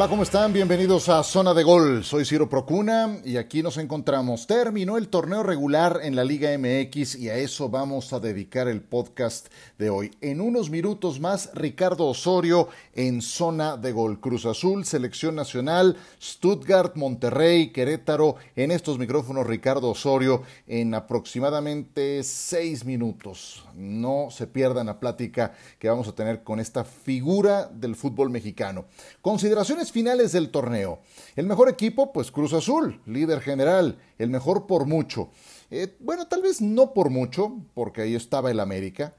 Hola, ¿cómo están? Bienvenidos a Zona de Gol. Soy Ciro Procuna y aquí nos encontramos. Terminó el torneo regular en la Liga MX y a eso vamos a dedicar el podcast de hoy. En unos minutos más, Ricardo Osorio en Zona de Gol. Cruz Azul, Selección Nacional, Stuttgart, Monterrey, Querétaro. En estos micrófonos, Ricardo Osorio en aproximadamente seis minutos. No se pierdan la plática que vamos a tener con esta figura del fútbol mexicano. Consideraciones finales del torneo. El mejor equipo, pues Cruz Azul, líder general, el mejor por mucho. Eh, bueno, tal vez no por mucho, porque ahí estaba el América,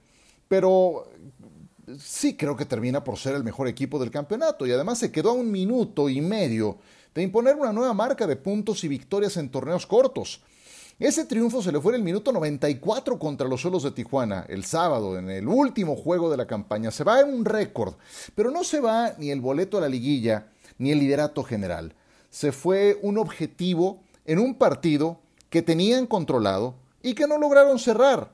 pero sí creo que termina por ser el mejor equipo del campeonato y además se quedó a un minuto y medio de imponer una nueva marca de puntos y victorias en torneos cortos. Ese triunfo se le fue en el minuto 94 contra los Solos de Tijuana, el sábado, en el último juego de la campaña. Se va en un récord, pero no se va ni el boleto a la liguilla ni el liderato general. Se fue un objetivo en un partido que tenían controlado y que no lograron cerrar.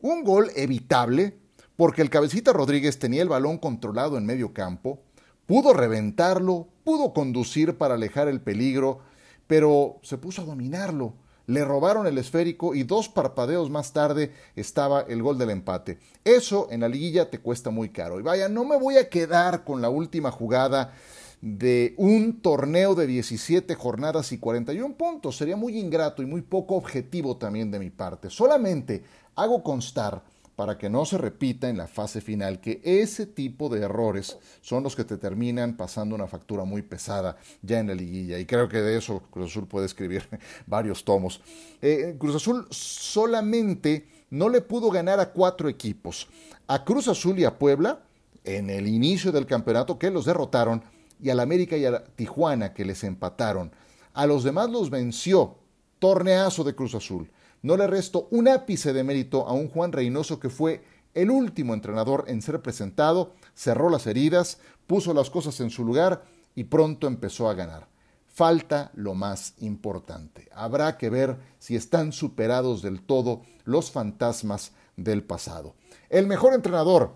Un gol evitable, porque el cabecita Rodríguez tenía el balón controlado en medio campo, pudo reventarlo, pudo conducir para alejar el peligro, pero se puso a dominarlo le robaron el esférico y dos parpadeos más tarde estaba el gol del empate. Eso en la liguilla te cuesta muy caro. Y vaya, no me voy a quedar con la última jugada de un torneo de 17 jornadas y 41 puntos. Sería muy ingrato y muy poco objetivo también de mi parte. Solamente hago constar para que no se repita en la fase final, que ese tipo de errores son los que te terminan pasando una factura muy pesada ya en la liguilla. Y creo que de eso Cruz Azul puede escribir varios tomos. Eh, Cruz Azul solamente no le pudo ganar a cuatro equipos. A Cruz Azul y a Puebla, en el inicio del campeonato, que los derrotaron, y al América y a Tijuana, que les empataron. A los demás los venció. Torneazo de Cruz Azul. No le resto un ápice de mérito a un Juan Reynoso que fue el último entrenador en ser presentado, cerró las heridas, puso las cosas en su lugar y pronto empezó a ganar. Falta lo más importante. Habrá que ver si están superados del todo los fantasmas del pasado. El mejor entrenador.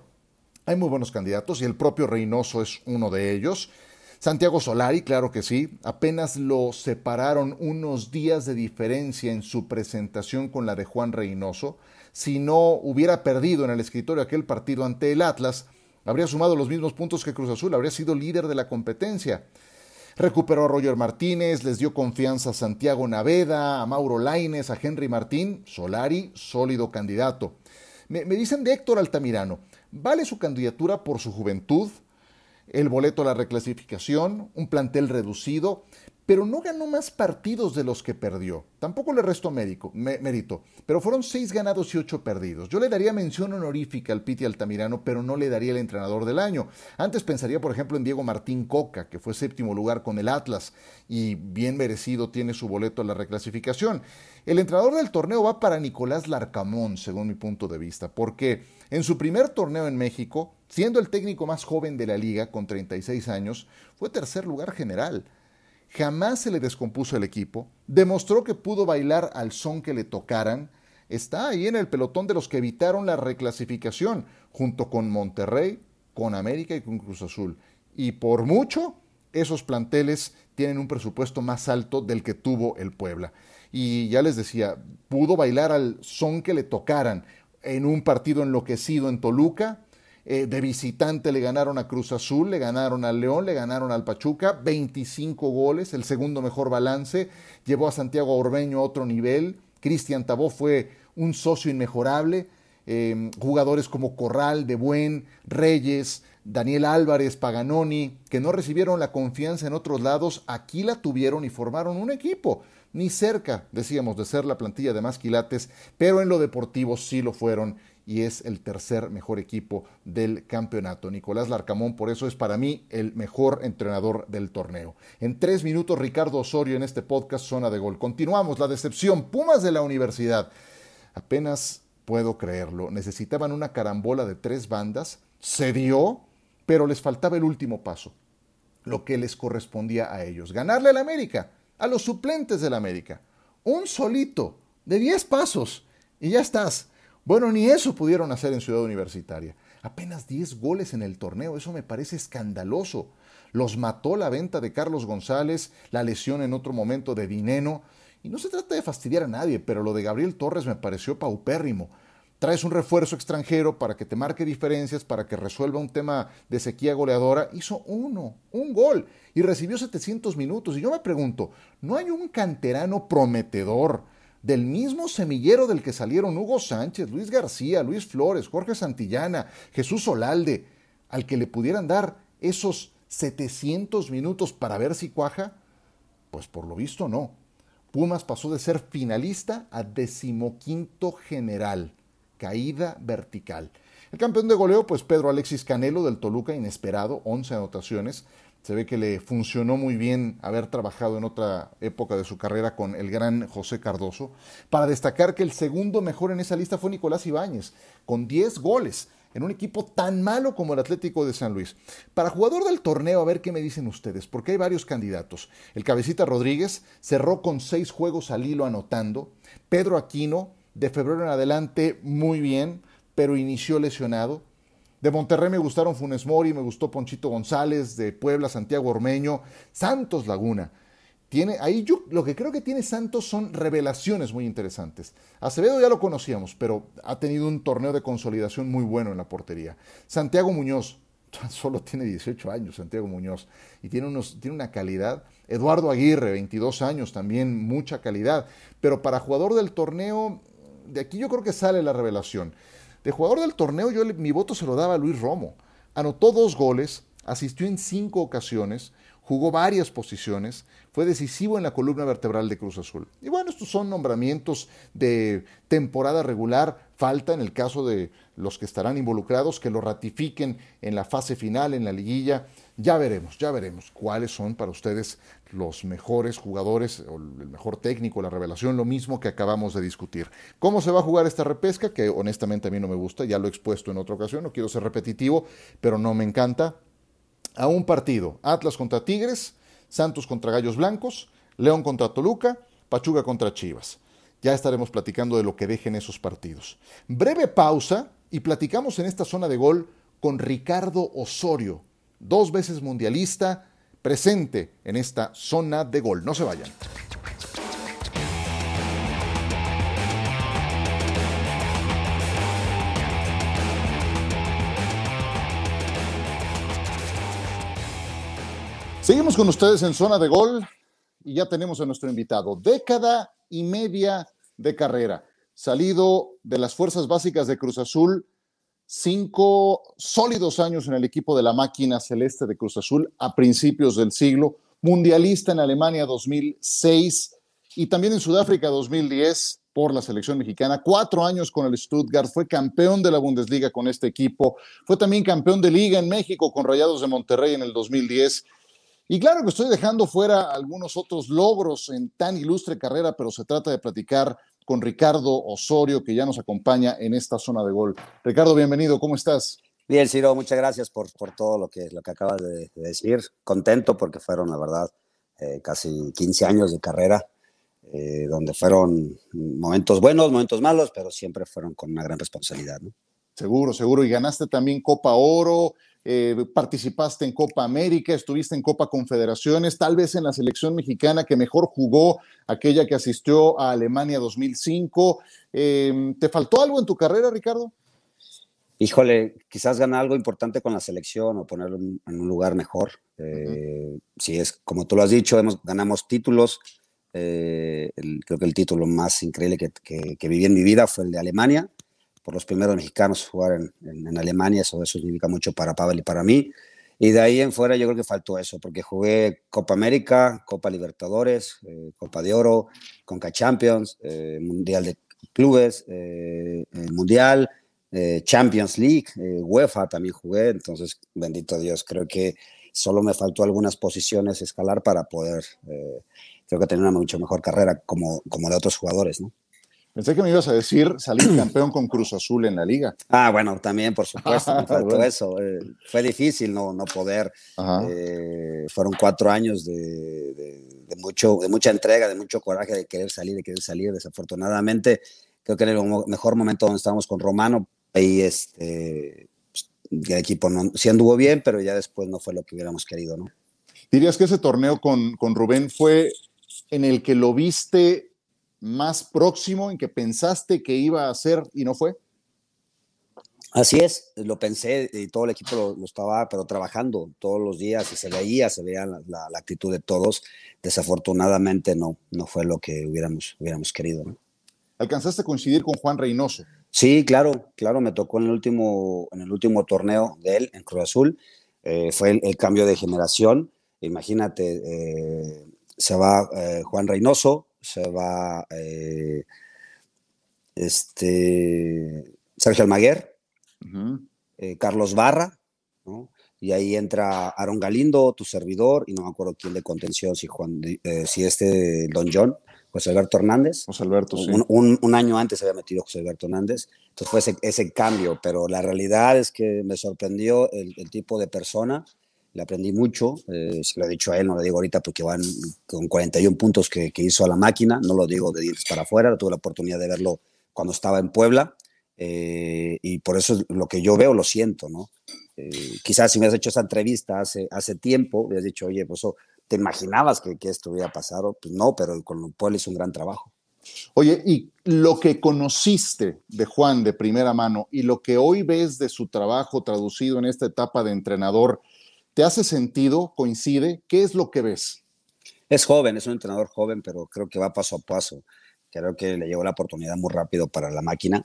Hay muy buenos candidatos y el propio Reynoso es uno de ellos. Santiago Solari, claro que sí, apenas lo separaron unos días de diferencia en su presentación con la de Juan Reynoso. Si no hubiera perdido en el escritorio aquel partido ante el Atlas, habría sumado los mismos puntos que Cruz Azul, habría sido líder de la competencia. Recuperó a Roger Martínez, les dio confianza a Santiago Naveda, a Mauro Laines, a Henry Martín, Solari, sólido candidato. Me, me dicen de Héctor Altamirano, ¿vale su candidatura por su juventud, el boleto a la reclasificación, un plantel reducido, pero no ganó más partidos de los que perdió. Tampoco le restó mérito, pero fueron seis ganados y ocho perdidos. Yo le daría mención honorífica al Piti Altamirano, pero no le daría el entrenador del año. Antes pensaría, por ejemplo, en Diego Martín Coca, que fue séptimo lugar con el Atlas y bien merecido tiene su boleto a la reclasificación. El entrenador del torneo va para Nicolás Larcamón, según mi punto de vista, porque en su primer torneo en México, siendo el técnico más joven de la liga, con 36 años, fue tercer lugar general jamás se le descompuso el equipo, demostró que pudo bailar al son que le tocaran, está ahí en el pelotón de los que evitaron la reclasificación, junto con Monterrey, con América y con Cruz Azul. Y por mucho, esos planteles tienen un presupuesto más alto del que tuvo el Puebla. Y ya les decía, pudo bailar al son que le tocaran en un partido enloquecido en Toluca, eh, de visitante le ganaron a Cruz Azul, le ganaron al León, le ganaron al Pachuca, 25 goles, el segundo mejor balance, llevó a Santiago Orbeño a otro nivel, Cristian Tabó fue un socio inmejorable, em, jugadores como Corral, De Buen, Reyes, Daniel Álvarez, Paganoni, que no recibieron la confianza en otros lados, aquí la tuvieron y formaron un equipo. Ni cerca, decíamos, de ser la plantilla de más quilates, pero en lo deportivo sí lo fueron y es el tercer mejor equipo del campeonato. Nicolás Larcamón, por eso es para mí el mejor entrenador del torneo. En tres minutos, Ricardo Osorio en este podcast Zona de Gol. Continuamos, la decepción. Pumas de la universidad. Apenas puedo creerlo. Necesitaban una carambola de tres bandas. Se dio, pero les faltaba el último paso. Lo que les correspondía a ellos. Ganarle al América, a los suplentes del América. Un solito, de diez pasos. Y ya estás bueno, ni eso pudieron hacer en Ciudad Universitaria. Apenas 10 goles en el torneo, eso me parece escandaloso. Los mató la venta de Carlos González, la lesión en otro momento de Dineno. Y no se trata de fastidiar a nadie, pero lo de Gabriel Torres me pareció paupérrimo. Traes un refuerzo extranjero para que te marque diferencias, para que resuelva un tema de sequía goleadora. Hizo uno, un gol, y recibió 700 minutos. Y yo me pregunto, ¿no hay un canterano prometedor del mismo semillero del que salieron Hugo Sánchez, Luis García, Luis Flores, Jorge Santillana, Jesús Solalde, al que le pudieran dar esos 700 minutos para ver si cuaja? Pues por lo visto no. Pumas pasó de ser finalista a decimoquinto general caída vertical. El campeón de goleo, pues Pedro Alexis Canelo del Toluca, inesperado, 11 anotaciones. Se ve que le funcionó muy bien haber trabajado en otra época de su carrera con el gran José Cardoso. Para destacar que el segundo mejor en esa lista fue Nicolás Ibáñez, con 10 goles en un equipo tan malo como el Atlético de San Luis. Para jugador del torneo, a ver qué me dicen ustedes, porque hay varios candidatos. El Cabecita Rodríguez cerró con seis juegos al hilo anotando. Pedro Aquino de febrero en adelante, muy bien, pero inició lesionado. De Monterrey me gustaron Funes Mori, me gustó Ponchito González, de Puebla, Santiago Ormeño, Santos Laguna. Tiene, ahí yo lo que creo que tiene Santos son revelaciones muy interesantes. Acevedo ya lo conocíamos, pero ha tenido un torneo de consolidación muy bueno en la portería. Santiago Muñoz, solo tiene 18 años Santiago Muñoz y tiene, unos, tiene una calidad. Eduardo Aguirre, 22 años, también mucha calidad. Pero para jugador del torneo, de aquí yo creo que sale la revelación. De jugador del torneo, yo mi voto se lo daba a Luis Romo. Anotó dos goles, asistió en cinco ocasiones, jugó varias posiciones, fue decisivo en la columna vertebral de Cruz Azul. Y bueno, estos son nombramientos de temporada regular. Falta en el caso de los que estarán involucrados que lo ratifiquen en la fase final, en la liguilla. Ya veremos, ya veremos cuáles son para ustedes los mejores jugadores el mejor técnico, la revelación, lo mismo que acabamos de discutir. ¿Cómo se va a jugar esta repesca? Que honestamente a mí no me gusta, ya lo he expuesto en otra ocasión, no quiero ser repetitivo, pero no me encanta a un partido. Atlas contra Tigres, Santos contra Gallos Blancos, León contra Toluca, Pachuga contra Chivas. Ya estaremos platicando de lo que dejen esos partidos. Breve pausa y platicamos en esta zona de gol con Ricardo Osorio, dos veces mundialista, presente en esta zona de gol. No se vayan. Seguimos con ustedes en zona de gol y ya tenemos a nuestro invitado. Década y media de carrera, salido de las fuerzas básicas de Cruz Azul, cinco sólidos años en el equipo de la máquina celeste de Cruz Azul a principios del siglo, mundialista en Alemania 2006 y también en Sudáfrica 2010 por la selección mexicana, cuatro años con el Stuttgart, fue campeón de la Bundesliga con este equipo, fue también campeón de liga en México con Rayados de Monterrey en el 2010 y claro que estoy dejando fuera algunos otros logros en tan ilustre carrera, pero se trata de platicar con Ricardo Osorio, que ya nos acompaña en esta zona de gol. Ricardo, bienvenido, ¿cómo estás? Bien, Ciro, muchas gracias por, por todo lo que, lo que acabas de, decir. Contento porque fueron, la verdad, eh, casi 15 años de carrera, eh, donde fueron momentos buenos, momentos malos, pero siempre fueron con una gran responsabilidad. ¿no? Seguro, seguro. Y ganaste también Copa Oro, eh, participaste en Copa América, estuviste en Copa Confederaciones, tal vez en la selección mexicana que mejor jugó, aquella que asistió a Alemania 2005. Eh, ¿Te faltó algo en tu carrera, Ricardo? Híjole, quizás ganar algo importante con la selección o ponerlo en, un lugar mejor. Eh, si es como tú lo has dicho, hemos, ganamos títulos. creo que el título más increíble que, que viví en mi vida fue el de Alemania por los primeros mexicanos jugar en, en, Alemania, eso, eso significa mucho para Pavel y para mí. Y de ahí en fuera yo creo que faltó eso, porque jugué Copa América, Copa Libertadores, eh, Copa de Oro, Conca Champions, eh, Mundial de Clubes, eh, Mundial, Champions League, UEFA también jugué, entonces bendito Dios, creo que solo me faltó algunas posiciones escalar para poder, creo que tener una mucho mejor carrera como, como de otros jugadores, ¿no? Pensé que me ibas a decir salir campeón con Cruz Azul en la liga. Ah, bueno, también, por supuesto, me faltó eso. Eh, fue difícil no, no poder. Eh, fueron cuatro años de, de, mucho, de mucha entrega, de mucho coraje, de querer salir, de querer salir. Desafortunadamente, creo que en el mejor momento donde estábamos con Romano, ahí este, el equipo no, sí anduvo bien, pero ya después no fue lo que hubiéramos querido, ¿no? ¿Dirías que ese torneo con, con Rubén fue en el que lo viste más próximo, en que pensaste que iba a ser y no fue? Así es, lo pensé y todo el equipo lo, estaba, pero trabajando todos los días y se veía, se veía la, actitud de todos. Desafortunadamente no, no fue lo que hubiéramos, hubiéramos querido. ¿Alcanzaste a coincidir con Juan Reynoso? Sí, claro, claro, me tocó en el último, en el último torneo de él, en Cruz Azul. Eh, fue el, cambio de generación. Imagínate, eh, se va eh, Juan Reynoso, se va este, Sergio Almaguer, eh, Carlos Barra, y ahí entra Aaron Galindo, tu servidor, y no me acuerdo quién de contención, si, Juan, eh, si este Don John, José Alberto Hernández. José Alberto, sí. Un, año antes había metido José Alberto Hernández. Entonces fue ese, cambio, pero la realidad es que me sorprendió el, tipo de persona. Le aprendí mucho, eh, se lo he dicho a él, no lo digo ahorita porque van con 41 puntos que, que hizo a la máquina, no lo digo de dientes para afuera, tuve la oportunidad de verlo cuando estaba en Puebla eh, y por eso lo que yo veo lo siento, ¿no? Eh, quizás si me has hecho esa entrevista hace, hace tiempo, hubieras dicho, oye, pues eso, ¿te imaginabas que, que esto hubiera pasado? Pues no, pero con Puebla hizo un gran trabajo. Oye, y lo que conociste de Juan de primera mano y lo que hoy ves de su trabajo traducido en esta etapa de entrenador, ¿te hace sentido? ¿Coincide? ¿Qué es lo que ves? Es joven, es un entrenador joven, pero creo que va paso a paso. Creo que le llegó la oportunidad muy rápido para la máquina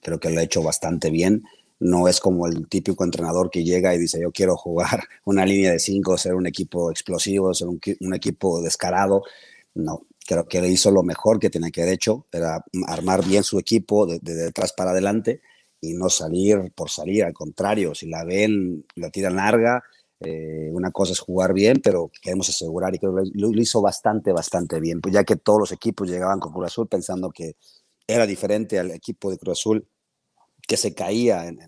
creo que lo ha hecho bastante bien. No es como el típico entrenador que llega y dice, yo quiero jugar una línea de cinco, ser un equipo explosivo, ser un, equipo descarado. No, creo que le hizo lo mejor que tenía que haber hecho, era armar bien su equipo de, detrás para adelante y no salir por salir, al contrario, si la ven, la tiran larga, eh, una cosa es jugar bien, pero queremos asegurar y creo que lo, hizo bastante, bastante bien, pues ya que todos los equipos llegaban con Cruz Azul pensando que era diferente al equipo de Cruz Azul que se caía en,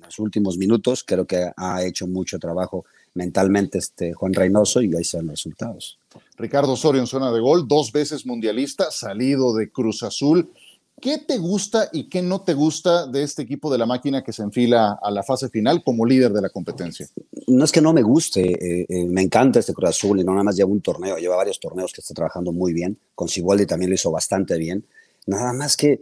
los últimos minutos. Creo que ha hecho mucho trabajo mentalmente este Juan Reynoso y ahí son los resultados. Ricardo Osorio en zona de gol, dos veces mundialista, salido de Cruz Azul. ¿Qué te gusta y qué no te gusta de este equipo de la máquina que se enfila a la fase final como líder de la competencia? No es que no me guste, eh, eh, me encanta este Cruz Azul y no nada más lleva un torneo, lleva varios torneos que está trabajando muy bien. Con Siboldi también lo hizo bastante bien. Nada más que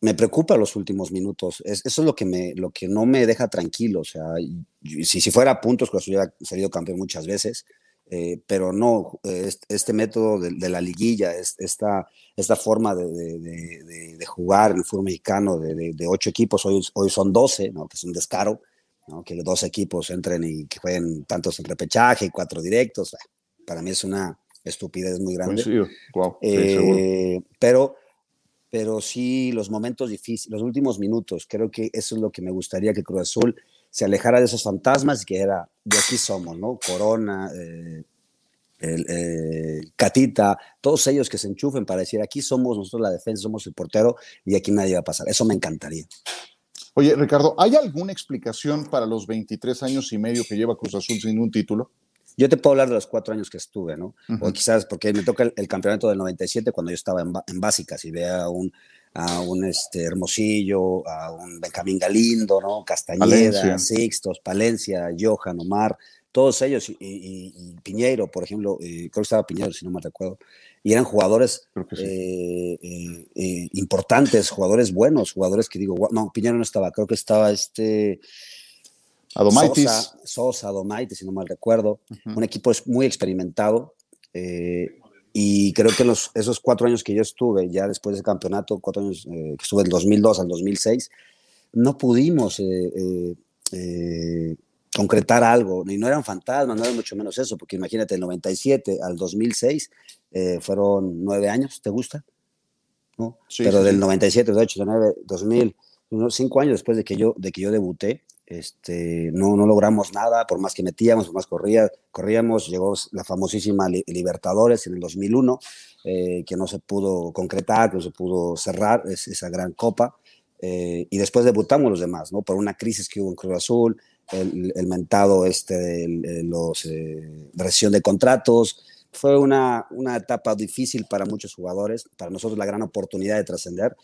me preocupa los últimos minutos. eso es lo que, me, lo que no me deja tranquilo. O sea, si, si fuera puntos, pues hubiera salido campeón muchas veces. Eh, pero no, este, método de, la liguilla, esta, esta forma de, jugar en el fútbol mexicano de, ocho equipos, hoy, hoy son doce, ¿no? que es un descaro, ¿no? que los dos equipos entren y que jueguen tantos en repechaje y cuatro directos. Para mí es una estupidez muy grande. Eh, pero pero sí los momentos difíciles, los últimos minutos, creo que eso es lo que me gustaría que Cruz Azul se alejara de esos fantasmas y que era, de aquí somos, ¿no? Corona, eh, el, eh, Catita, todos ellos que se enchufen para decir, aquí somos nosotros la defensa, somos el portero y aquí nadie va a pasar. Eso me encantaría. Oye, Ricardo, ¿hay alguna explicación para los 23 años y medio que lleva Cruz Azul sin un título? Yo te puedo hablar de los cuatro años que estuve, ¿no? O quizás porque me toca el, campeonato del 97 cuando yo estaba en, en básicas y vea un, a un este, Hermosillo, a un Benjamín Galindo, ¿no? Castañeda, Sixtos, Palencia, Johan, Omar, todos ellos, y, Piñeiro, por ejemplo, eh, creo que estaba Piñeiro, si no me recuerdo, y eran jugadores eh, eh, importantes, jugadores buenos, jugadores que digo, no, Piñeiro no estaba, creo que estaba este... Adomaitis. Sosa, Sosa, Adomaitis, si no mal recuerdo. Un equipo muy experimentado. Eh, y creo que los, esos cuatro años que yo estuve, ya después del campeonato, cuatro años eh, que estuve del 2002 al 2006, no pudimos eh, concretar algo. Y no eran fantasmas, no era mucho menos eso, porque imagínate, del 97 al 2006 fueron nueve años, ¿te gusta? ¿No? Pero del 97, 98, 2009, 2000, cinco años después de que yo, de que yo debuté, este, no, no logramos nada, por más que metíamos, por más corría, corríamos, llegó la famosísima Libertadores en el 2001, eh, que no se pudo concretar, que no se pudo cerrar esa gran copa, eh, y después debutamos los demás, ¿no? Por una crisis que hubo en Cruz Azul, el, mentado este de los eh, recesión de contratos, fue una, una etapa difícil para muchos jugadores, para nosotros la gran oportunidad de trascender,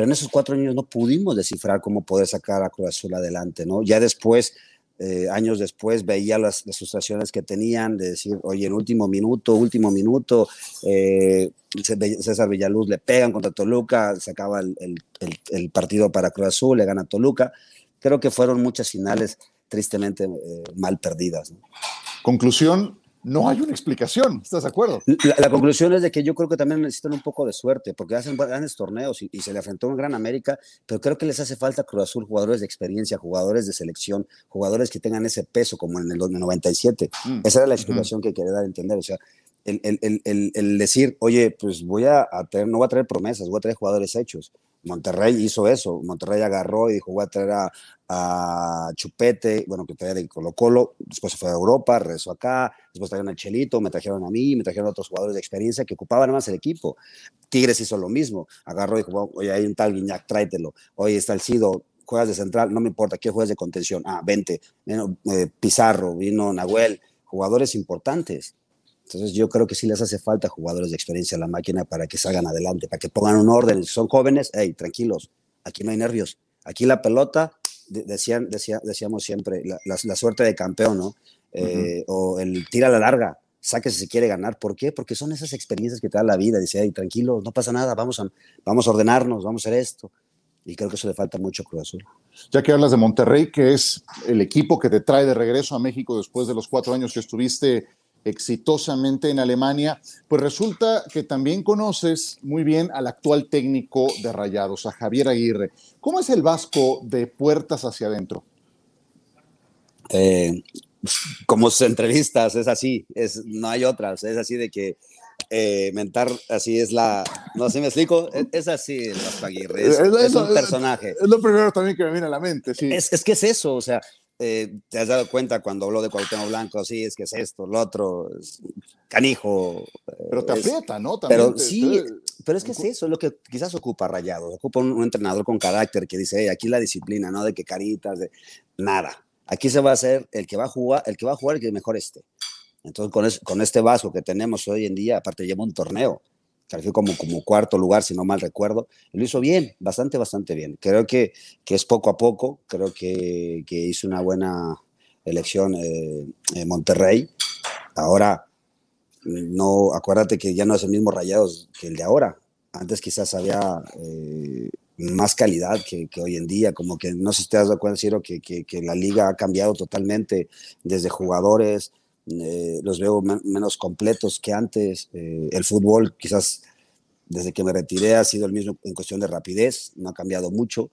pero en esos cuatro años no pudimos descifrar cómo poder sacar a Cruz Azul adelante, ¿no? Ya después eh, años después veía las, frustraciones que tenían de decir, oye, en último minuto, último minuto, eh, César Villaluz le pegan contra Toluca, se acaba el, el, partido para Cruz Azul, le gana Toluca. Creo que fueron muchas finales tristemente eh, mal perdidas. Conclusión, no hay una explicación, ¿estás de acuerdo? La, conclusión es de que yo creo que también necesitan un poco de suerte, porque hacen grandes torneos y, se le afrontó un Gran América, pero creo que les hace falta Cruz Azul jugadores de experiencia, jugadores de selección, jugadores que tengan ese peso como en el 97. Mm. Esa era la explicación que quería dar a entender, o sea, el, el, el, el, decir, oye, pues voy a, a traer, no voy a traer promesas, voy a traer jugadores hechos. Monterrey hizo eso. Monterrey agarró y dijo, voy a traer a, Chupete, bueno, que traía de Colo Colo, después se fue a Europa, regresó acá, después trajeron a Chelito, me trajeron a mí, me trajeron a otros jugadores de experiencia que ocupaban más el equipo. Tigres hizo lo mismo, agarró y dijo, oye, hay un tal Guiñac, tráetelo. Oye, está el Cido, juegas de central, no me importa, ¿qué juegas de contención? Ah, vente. Eh, Pizarro, vino Nahuel, jugadores importantes. Entonces yo creo que sí les hace falta jugadores de experiencia a la máquina para que salgan adelante, para que pongan un orden. Si son jóvenes, hey, tranquilos, aquí no hay nervios. Aquí la pelota, decían, decía, decíamos siempre, la, suerte de campeón, ¿no? Eh, o el tira a la larga, saque si se quiere ganar. ¿Por qué? Porque son esas experiencias que te da la vida. Dice, hey, tranquilo, no pasa nada, vamos a, vamos a ordenarnos, vamos a hacer esto. Y creo que eso le falta mucho a Cruz Azul. Ya que hablas de Monterrey, que es el equipo que te trae de regreso a México después de los cuatro años que estuviste exitosamente en Alemania, pues resulta que también conoces muy bien al actual técnico de Rayados, a Javier Aguirre. ¿Cómo es el Vasco de puertas hacia adentro? Eh, como sus entrevistas, es así, es, no hay otras, es así de que eh, mentar así es la. No sé me explico. Es, así el Vasco Aguirre. Es, un personaje. Es, lo primero también que me viene a la mente. Sí. Es, es que es eso. O sea, eh, te has dado cuenta cuando habló de Cuauhtémoc Blanco, sí, es que es esto, lo otro, canijo. Pero te aprieta, ¿no? pero sí, pero es que es eso, es lo que quizás ocupa Rayado, ocupa un, entrenador con carácter que dice, aquí la disciplina, ¿no? De que caritas, de nada. Aquí se va a hacer el que va a jugar, el que va a jugar el que mejor esté. Entonces, con, con este Vasco que tenemos hoy en día, aparte lleva un torneo, calificó como, como cuarto lugar, si no mal recuerdo. lo hizo bien, bastante, bastante bien. Creo que, que es poco a poco, creo que, que hizo una buena elección eh, en Monterrey. Ahora, no, acuérdate que ya no es el mismo Rayados que el de ahora. Antes quizás había eh, más calidad que, hoy en día, como que no sé si te has cuenta, Ciro, que, que la liga ha cambiado totalmente desde jugadores, eh, los veo menos completos que antes. Eh, el fútbol quizás desde que me retiré ha sido el mismo en cuestión de rapidez, no ha cambiado mucho,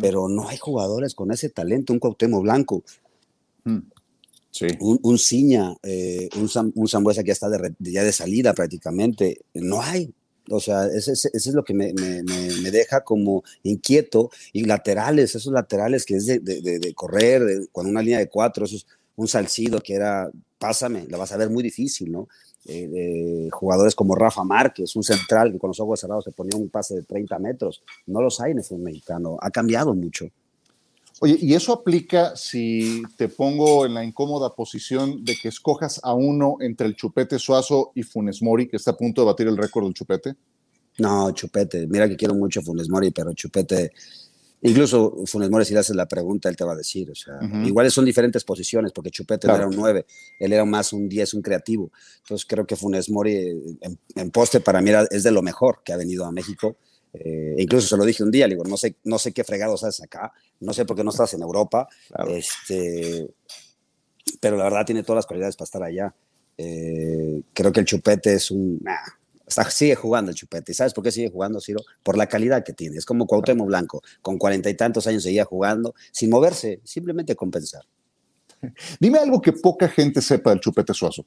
pero no hay jugadores con ese talento, un Cuauhtémoc Blanco, mm. un, un, Ciña, eh, un, un Zambuesa que ya está de, ya de salida prácticamente, no hay. O sea, eso es lo que me, me, me, deja como inquieto. Y laterales, esos laterales que es de, de, de correr, con una línea de cuatro, esos, un Salcido que era pásame, la vas a ver muy difícil, ¿no? Eh, jugadores como Rafa Márquez, un central que con los ojos cerrados se ponía un pase de 30 metros, no los hay en el fútbol mexicano, ha cambiado mucho. Oye, ¿y eso aplica si te pongo en la incómoda posición de que escojas a uno entre el Chupete Suazo y Funes Mori, que está a punto de batir el récord del Chupete? No, Chupete, mira que quiero mucho a Funes Mori, pero Chupete Incluso Funes Mori, si le haces la pregunta, él te va a decir. O sea, iguales son diferentes posiciones, porque Chupete era un 9, él era más un 10, un creativo. Entonces creo que Funes Mori en, poste para mí es de lo mejor que ha venido a México. Eh, incluso se lo dije un día, le digo, no sé, no sé qué fregados haces acá, no sé por qué no estás en Europa, este, pero la verdad tiene todas las cualidades para estar allá. Eh, creo que el Chupete es un sigue jugando el Chupete. ¿Y sabes por qué sigue jugando, Ciro? Por la calidad que tiene. Es como Cuauhtémoc Blanco, con cuarenta y tantos años seguía jugando, sin moverse, simplemente compensar. Dime algo que poca gente sepa del Chupete Suazo.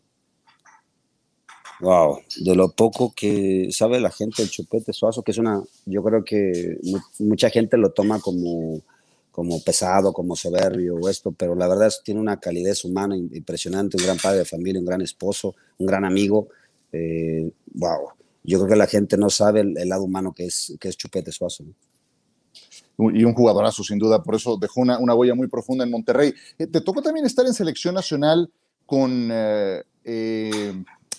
Wow, de lo poco que sabe la gente del Chupete Suazo, que es una, yo creo que mucha gente lo toma como, como pesado, como soberbio o esto, pero la verdad es que tiene una calidez humana impresionante, un gran padre de familia, un gran esposo, un gran amigo eh, wow, yo creo que la gente no sabe el, lado humano que es, que es Chupete Suazo. Y un jugadorazo, sin duda, por eso dejó una, una huella muy profunda en Monterrey. Eh, te tocó también estar en selección nacional con eh,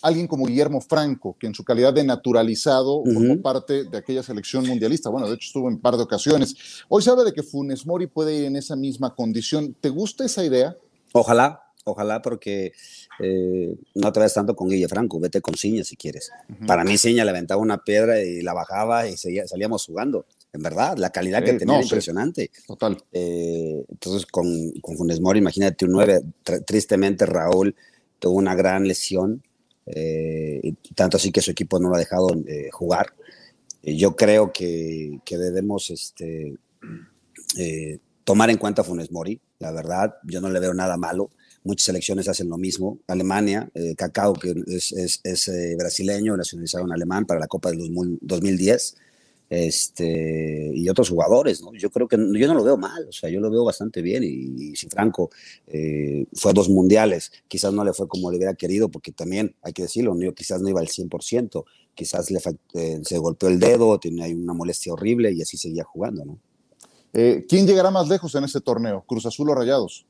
alguien como Guillermo Franco, que en su calidad de naturalizado formó parte de aquella selección mundialista. Bueno, de hecho estuvo en un par de ocasiones. Hoy se habla de que Funes Mori puede ir en esa misma condición. ¿Te gusta esa idea? Ojalá, ojalá porque eh, no te vayas tanto con Guille Franco, vete con Ciña si quieres. Para mí Ciña le aventaba una piedra y la bajaba y salíamos jugando. En verdad, la calidad que tenía impresionante. total. Eh, entonces, con, con Funes Mori, imagínate un 9. Tristemente, Raúl tuvo una gran lesión, eh, y tanto así que su equipo no lo ha dejado jugar. yo creo que, que debemos este, tomar en cuenta a Funes Mori. La verdad, yo no le veo nada malo muchas selecciones hacen lo mismo. Alemania, eh, Cacao, que es, eh, brasileño, nacionalizado en alemán para la Copa del 2010, este, y otros jugadores, ¿no? Yo creo que yo no lo veo mal, o sea, yo lo veo bastante bien. Y, si Franco eh, fue a dos mundiales, quizás no le fue como le hubiera querido, porque también, hay que decirlo, ¿no? quizás no iba al 100%, quizás le, se golpeó el dedo, tiene una molestia horrible y así seguía jugando, ¿no? ¿Quién llegará más lejos en este torneo? ¿Cruz Azul o Rayados?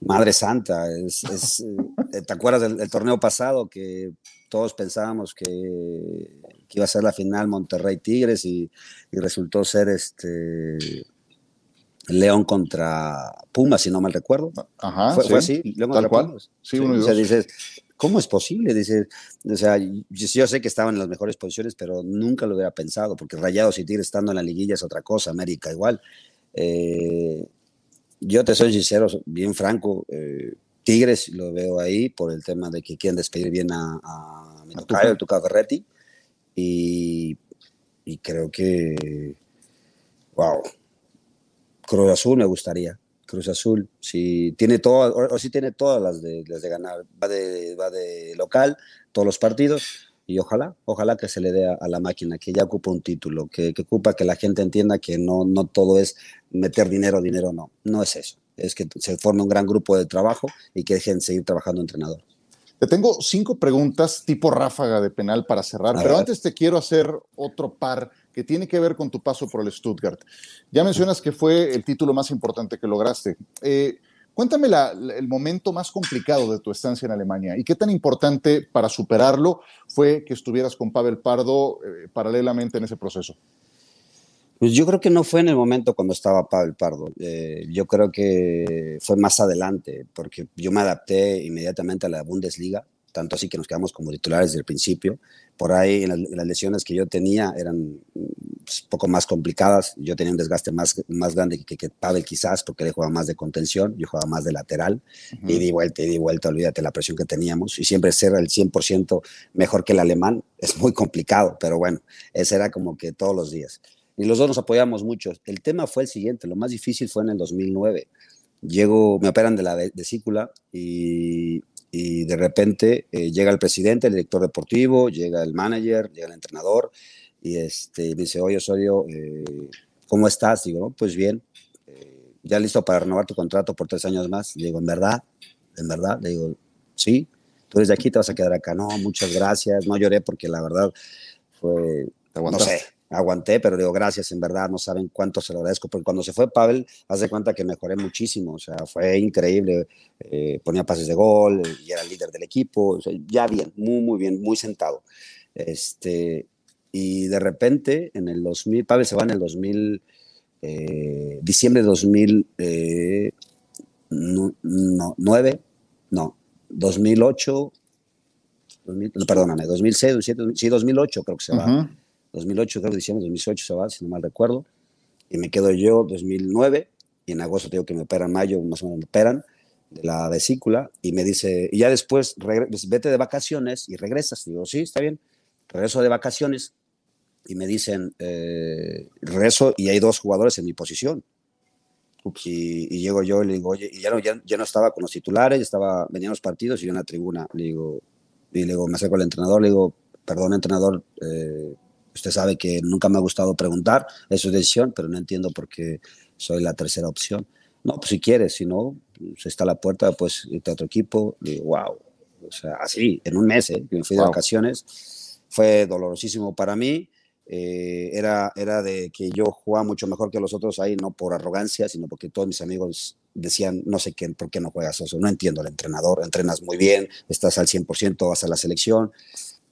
Madre Santa, es, eh, ¿te acuerdas del, torneo pasado que todos pensábamos que, iba a ser la final Monterrey Tigres y, resultó ser este León contra Pumas, si no mal recuerdo? Ajá, fue, así, León tal cual. Sí, uno y dos. dices, ¿cómo es posible? Dices, o sea, yo, sé que estaban en las mejores posiciones, pero nunca lo hubiera pensado, porque Rayados y Tigres estando en la liguilla es otra cosa, América igual. Eh, yo te soy sincero, bien franco, eh, Tigres lo veo ahí por el tema de que quieren despedir bien a, a mi tocayo, Tuca Ferretti, y, y creo que, wow, Cruz Azul me gustaría. Cruz Azul, si tiene todas, o, si tiene todas las de, las de ganar, va de, va de local, todos los partidos, y ojalá, ojalá que se le dé a, la máquina, que ya ocupa un título, que, ocupa que la gente entienda que no, no todo es meter dinero, dinero, no, no es eso, es que se forme un gran grupo de trabajo y que dejen seguir trabajando entrenador. Te tengo cinco preguntas tipo ráfaga de penal para cerrar, pero antes te quiero hacer otro par que tiene que ver con tu paso por el Stuttgart. Ya mencionas que fue el título más importante que lograste. Eh, Cuéntame el momento más complicado de tu estancia en Alemania y qué tan importante para superarlo fue que estuvieras con Pavel Pardo eh, paralelamente en ese proceso. Pues yo creo que no fue en el momento cuando estaba Pavel Pardo. Eh, yo creo que fue más adelante, porque yo me adapté inmediatamente a la Bundesliga tanto así que nos quedamos como titulares desde el principio. Por ahí las, lesiones que yo tenía eran un pues, poco más complicadas. Yo tenía un desgaste más, más grande que, que, Pavel quizás, porque él jugaba más de contención, yo jugaba más de lateral. Y di vuelta, y di vuelta, olvídate la presión que teníamos. Y siempre ser el 100% mejor que el alemán es muy complicado, pero bueno, ese era como que todos los días. Y los dos nos apoyamos mucho. El tema fue el siguiente, lo más difícil fue en el 2009. Llego, me operan de la vesícula y y de repente eh, llega el presidente, el director deportivo, llega el manager, llega el entrenador y este, me dice, oye Osorio, eh, ¿cómo estás? Digo, no, pues bien, eh, ya listo para renovar tu contrato por tres años más. digo, ¿en verdad? ¿En verdad? Le digo, sí, tú eres de aquí, te vas a quedar acá. No, muchas gracias. No lloré porque la verdad fue, no sé, aguanté, pero digo, gracias, en verdad, no saben cuánto se lo agradezco, porque cuando se fue Pavel, haz de cuenta que mejoré muchísimo, o sea, fue increíble, eh, ponía pases de gol y era el líder del equipo, ya bien, muy, muy bien, muy sentado. Este, y de repente, en el 2000, Pavel se va en el 2000, eh, diciembre de 2009, eh, no, 2008, perdóname, 2006, 2007, sí, 2008 creo que se va. 2008, creo que diciembre 2008 se va, si no mal recuerdo, y me quedo yo 2009, y en agosto tengo que me operan, mayo más o menos me operan de la vesícula, y me dice, y ya después pues, vete de vacaciones y regresas. Digo, sí, está bien, regreso de vacaciones, y me dicen, eh, regreso y hay dos jugadores en mi posición. Y, llego yo y le digo, oye, y ya no, ya, no estaba con los titulares, estaba, venían los partidos y yo en la tribuna. Le digo, y le digo, me acerco al entrenador, le digo, perdón, entrenador, eh, Usted sabe que nunca me ha gustado preguntar, es su decisión, pero no entiendo por qué soy la tercera opción. No, pues si quieres, si no, pues está la puerta, pues irte a otro equipo. Y wow, o sea, así, en un mes, ¿eh? me fui de vacaciones, fue dolorosísimo para mí. Eh, era, era de que yo jugaba mucho mejor que los otros ahí, no por arrogancia, sino porque todos mis amigos decían, no sé qué, por qué no juegas eso, no entiendo al entrenador, entrenas muy bien, estás al 100%, vas a la selección.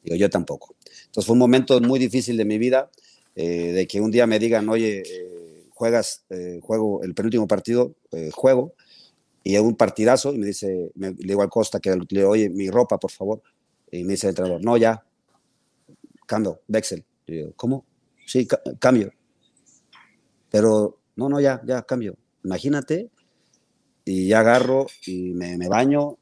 Digo, yo tampoco. Entonces fue un momento muy difícil de mi vida, eh, de que un día me digan, oye, eh, juegas, juego el penúltimo partido, juego, Y un partidazo y me dice, me, le digo al Costa que le digo, oye, mi ropa, por favor. Y me dice el entrenador, no, ya, cambio, Bexel. Digo, ¿cómo? Sí, cambio. Pero, no, no, ya, ya, cambio. Imagínate, y ya agarro y me, me baño,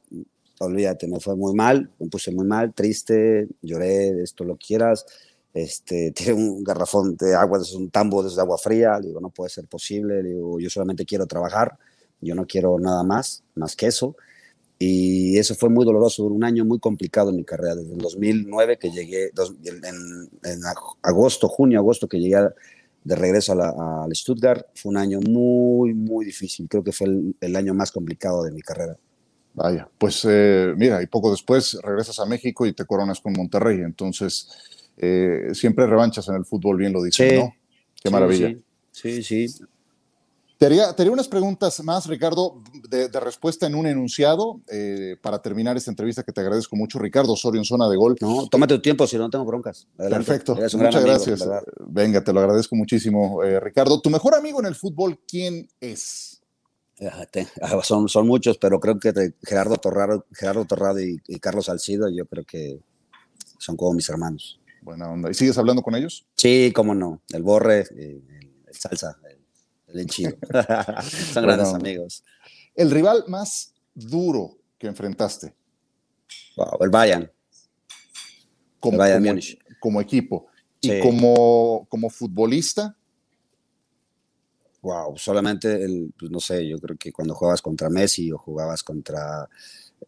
olvídate, me fue muy mal, me puse muy mal, triste, lloré, esto lo quieras, este, tiene un garrafón de agua, es un tambo de agua fría, digo, no puede ser posible, digo, yo solamente quiero trabajar, yo no quiero nada más, más que eso. Y eso fue muy doloroso, un año muy complicado en mi carrera, desde el 2009 que llegué, en, agosto, junio, agosto que llegué de regreso al Stuttgart, fue un año muy, muy difícil, creo que fue el, año más complicado de mi carrera. Vaya, pues eh, mira, y poco después regresas a México y te coronas con Monterrey, entonces eh, siempre revanchas en el fútbol, bien lo dices, ¿no? Qué maravilla. sí, sí. Te haría, unas preguntas más, Ricardo, de, respuesta en un enunciado eh, para terminar esta entrevista que te agradezco mucho, Ricardo Osorio en zona de gol. No, tómate tu tiempo, si no tengo broncas. Perfecto, muchas gracias. Venga, te lo agradezco muchísimo, eh, Ricardo. ¿Tu mejor amigo en el fútbol quién es? Ah, son, son muchos, pero creo que Gerardo Torrado, Gerardo Torrado y, Carlos Salcido, yo creo que son como mis hermanos. Buena onda. ¿Y sigues hablando con ellos? Sí, cómo no. El Borre, el, el Salsa, el chido. Son grandes amigos. El rival más duro que enfrentaste. Wow, el Bayern. Como, Bayern como, equipo. Y como, como futbolista. Wow, solamente el, pues no sé, yo creo que cuando jugabas contra Messi o jugabas contra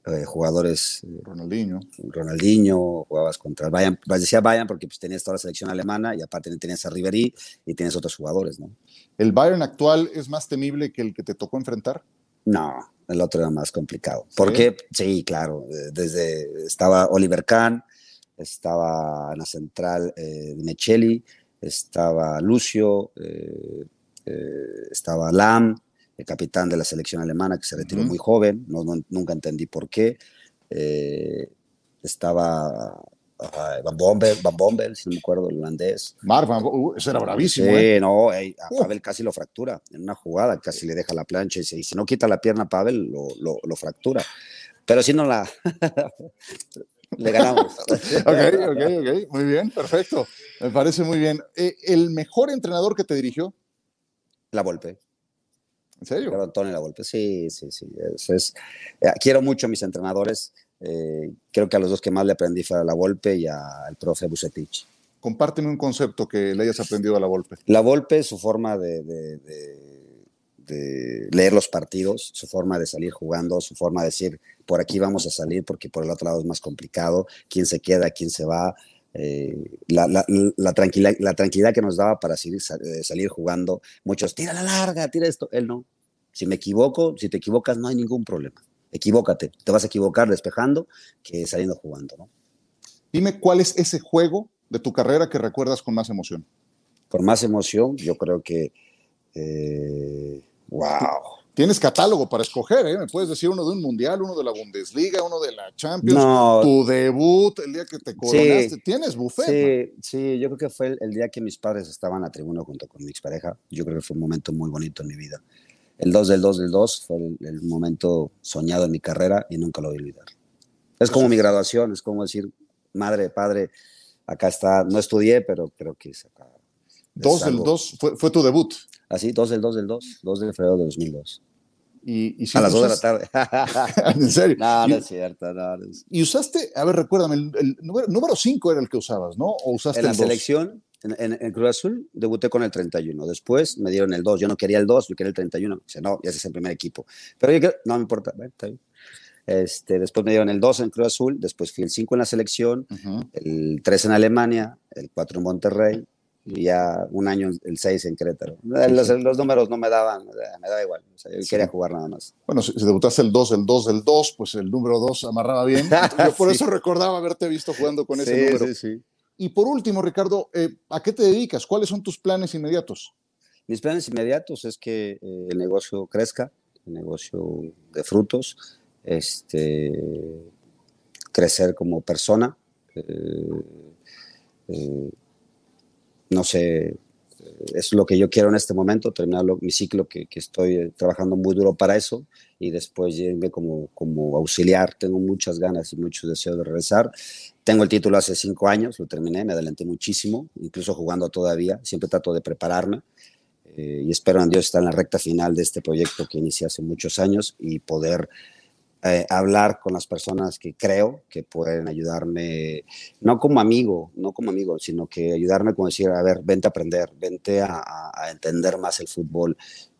eh, jugadores. Eh, Ronaldinho. Ronaldinho, jugabas contra Bayern, pues decía Bayern porque pues, tenías toda la selección alemana y aparte tenías a Ribery y tienes otros jugadores, ¿no? ¿El Bayern actual es más temible que el que te tocó enfrentar? No, el otro era más complicado. Porque, sí, claro, eh, desde estaba Oliver Kahn, estaba en la central eh, Mechelli, estaba Lucio, estaba Lam, el capitán de la selección alemana que se retiró muy joven, no, nunca entendí por qué. Eh, estaba Van Bommel, Van Bommel, si no me acuerdo, el holandés. Mark Van uh, eso era bravísimo. Sí, ¿eh? no, a Pavel casi lo fractura en una jugada, casi le deja la plancha y, si no quita la pierna a Pavel, lo, lo, fractura. Pero si no la. le ganamos. ok, ok, ok, muy bien, perfecto. Me parece muy bien. Eh, ¿El mejor entrenador que te dirigió? La Volpe. ¿En serio? Antonio La Volpe, sí, sí, sí. es, eh, quiero mucho a mis entrenadores. Eh, creo que a los dos que más le aprendí fue a La Volpe y al profe Bucetich. Compárteme un concepto que le hayas aprendido a La Volpe. La Volpe, su forma de, leer los partidos, su forma de salir jugando, su forma de decir, por aquí vamos a salir porque por el otro lado es más complicado, quién se queda, quién se va. Eh, la, la, tranquilidad, la tranquilidad que nos daba para salir, salir jugando. Muchos, tira la larga, tira esto. Él no. Si me equivoco, si te equivocas, no hay ningún problema. Equivócate. Te vas a equivocar despejando que saliendo jugando. ¿no? Dime cuál es ese juego de tu carrera que recuerdas con más emoción. Con más emoción, yo creo que. wow eh, tienes catálogo para escoger, ¿eh? Me puedes decir uno de un mundial, uno de la Bundesliga, uno de la Champions, tu debut, el día que te coronaste. tienes buffet. Sí, sí, yo creo que fue el, día que mis padres estaban a tribuna junto con mi expareja. Yo creo que fue un momento muy bonito en mi vida. El 2 del 2 del 2 fue el, momento soñado en mi carrera y nunca lo voy a olvidar. Es como mi graduación, es como decir, madre, padre, acá está, no estudié, pero creo que es acá. 2 del 2 fue, fue tu debut. Así, 2 del 2 del 2, 2 de febrero de 2002. Y, a las 2 de la tarde. ¿En serio? No, no es cierto. No, Y usaste, a ver, recuérdame, el, número 5 era el que usabas, ¿no? ¿O usaste en la selección, en, en, Cruz Azul, debuté con el 31. Después me dieron el 2. Yo no quería el 2, yo quería el 31. Dice, no, ya es el primer equipo. Pero yo no me importa, está bien. Este, después me dieron el 2 en Cruz Azul, después fui el 5 en la selección, el 3 en Alemania, el 4 en Monterrey, y ya un año el 6 en Querétaro. Los, números no me daban, me daba igual, yo quería jugar nada más. Bueno, si, debutaste el 2, el 2 del 2, pues el número 2 amarraba bien. Yo por eso recordaba haberte visto jugando con ese número. Y por último, Ricardo, eh, ¿a qué te dedicas? ¿Cuáles son tus planes inmediatos? Mis planes inmediatos es que eh, el negocio crezca, el negocio de frutos, este, crecer como persona. Eh, no sé, es lo que yo quiero en este momento, terminar mi ciclo, que, estoy trabajando muy duro para eso, y después irme como, como auxiliar. Tengo muchas ganas y mucho deseo de regresar. Tengo el título hace cinco años, lo terminé, me adelanté muchísimo, incluso jugando todavía, siempre trato de prepararme. Eh, y espero en Dios estar en la recta final de este proyecto que inicié hace muchos años y poder eh, hablar con las personas que creo que pueden ayudarme, no como amigo, no como amigo, sino que ayudarme como decir, a ver, vente a aprender, vente a, entender más el fútbol.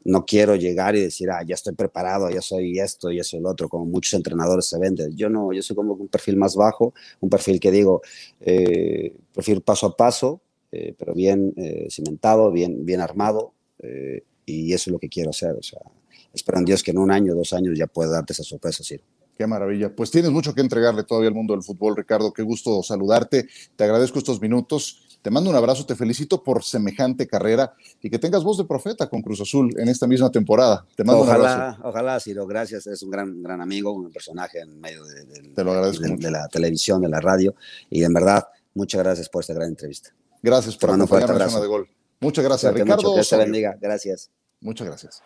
No quiero llegar y decir, ah, ya estoy preparado, ya soy esto, ya soy el otro, como muchos entrenadores se venden. Yo no, yo soy como un perfil más bajo, un perfil que digo, eh, paso a paso, eh, pero bien eh, cimentado, bien, bien armado, y eso es lo que quiero hacer. O sea, espero en Dios que en un año, dos años ya pueda darte esa sorpresa, sí. Qué maravilla. Pues tienes mucho que entregarle todavía al mundo del fútbol, Ricardo. Qué gusto saludarte. Te agradezco estos minutos. Te mando un abrazo, te felicito por semejante carrera y que tengas voz de profeta con Cruz Azul en esta misma temporada. Te mando ojalá, un abrazo. Ojalá, Ciro, gracias. Eres un gran, gran amigo, un personaje en medio de, te lo agradezco de, la televisión, de la radio. Y en verdad, muchas gracias por esta gran entrevista. Gracias por acompañarme en de Gol. Muchas gracias, Ricardo. Mucho, que te bendiga. Gracias. Muchas gracias.